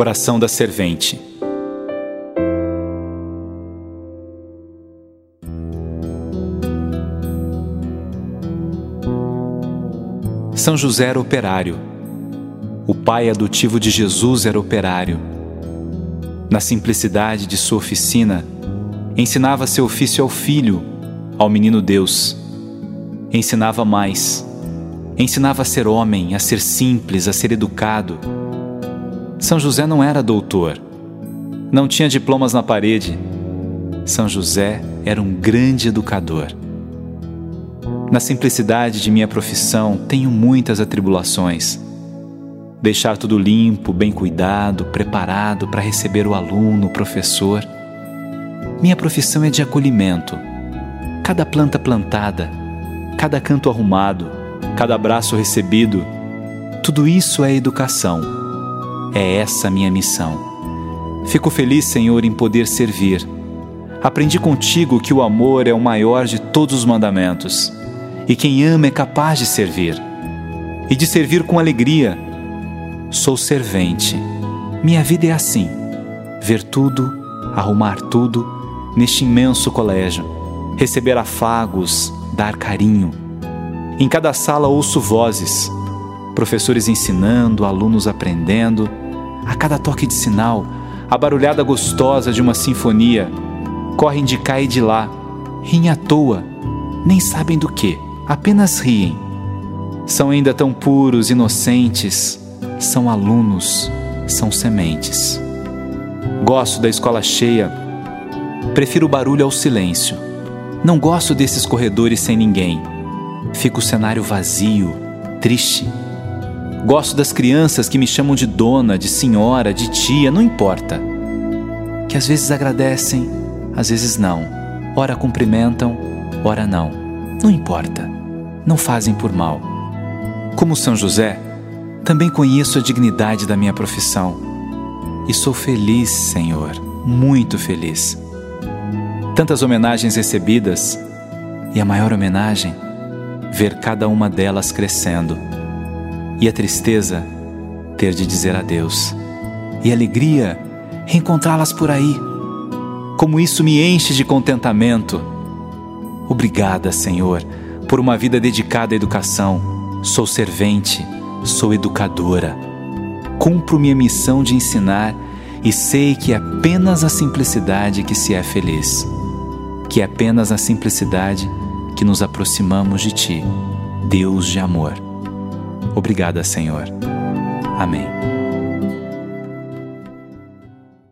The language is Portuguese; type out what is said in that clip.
Oração da Servente. São José era operário. O pai adotivo de Jesus era operário. Na simplicidade de sua oficina, ensinava seu ofício ao filho, ao menino Deus. Ensinava mais. Ensinava a ser homem, a ser simples, a ser educado são José não era doutor, não tinha diplomas na parede. São José era um grande educador. Na simplicidade de minha profissão, tenho muitas atribulações. Deixar tudo limpo, bem cuidado, preparado para receber o aluno, o professor. Minha profissão é de acolhimento. Cada planta plantada, cada canto arrumado, cada abraço recebido, tudo isso é educação é essa minha missão. Fico feliz, Senhor, em poder servir. Aprendi contigo que o amor é o maior de todos os mandamentos, e quem ama é capaz de servir, e de servir com alegria. Sou servente. Minha vida é assim: ver tudo, arrumar tudo neste imenso colégio, receber afagos, dar carinho. Em cada sala ouço vozes, professores ensinando, alunos aprendendo a cada toque de sinal, a barulhada gostosa de uma sinfonia. Correm de cá e de lá, riem à toa, nem sabem do que, apenas riem. São ainda tão puros, inocentes, são alunos, são sementes. Gosto da escola cheia, prefiro o barulho ao silêncio. Não gosto desses corredores sem ninguém. Fica o cenário vazio, triste Gosto das crianças que me chamam de dona, de senhora, de tia, não importa. Que às vezes agradecem, às vezes não. Ora cumprimentam, ora não. Não importa. Não fazem por mal. Como São José, também conheço a dignidade da minha profissão. E sou feliz, Senhor, muito feliz. Tantas homenagens recebidas, e a maior homenagem, ver cada uma delas crescendo e a tristeza, ter de dizer adeus. E a alegria, reencontrá-las por aí. Como isso me enche de contentamento. Obrigada, Senhor, por uma vida dedicada à educação. Sou servente, sou educadora. Cumpro minha missão de ensinar e sei que é apenas a simplicidade que se é feliz. Que é apenas a simplicidade que nos aproximamos de Ti, Deus de amor. Obrigada, Senhor. Amém.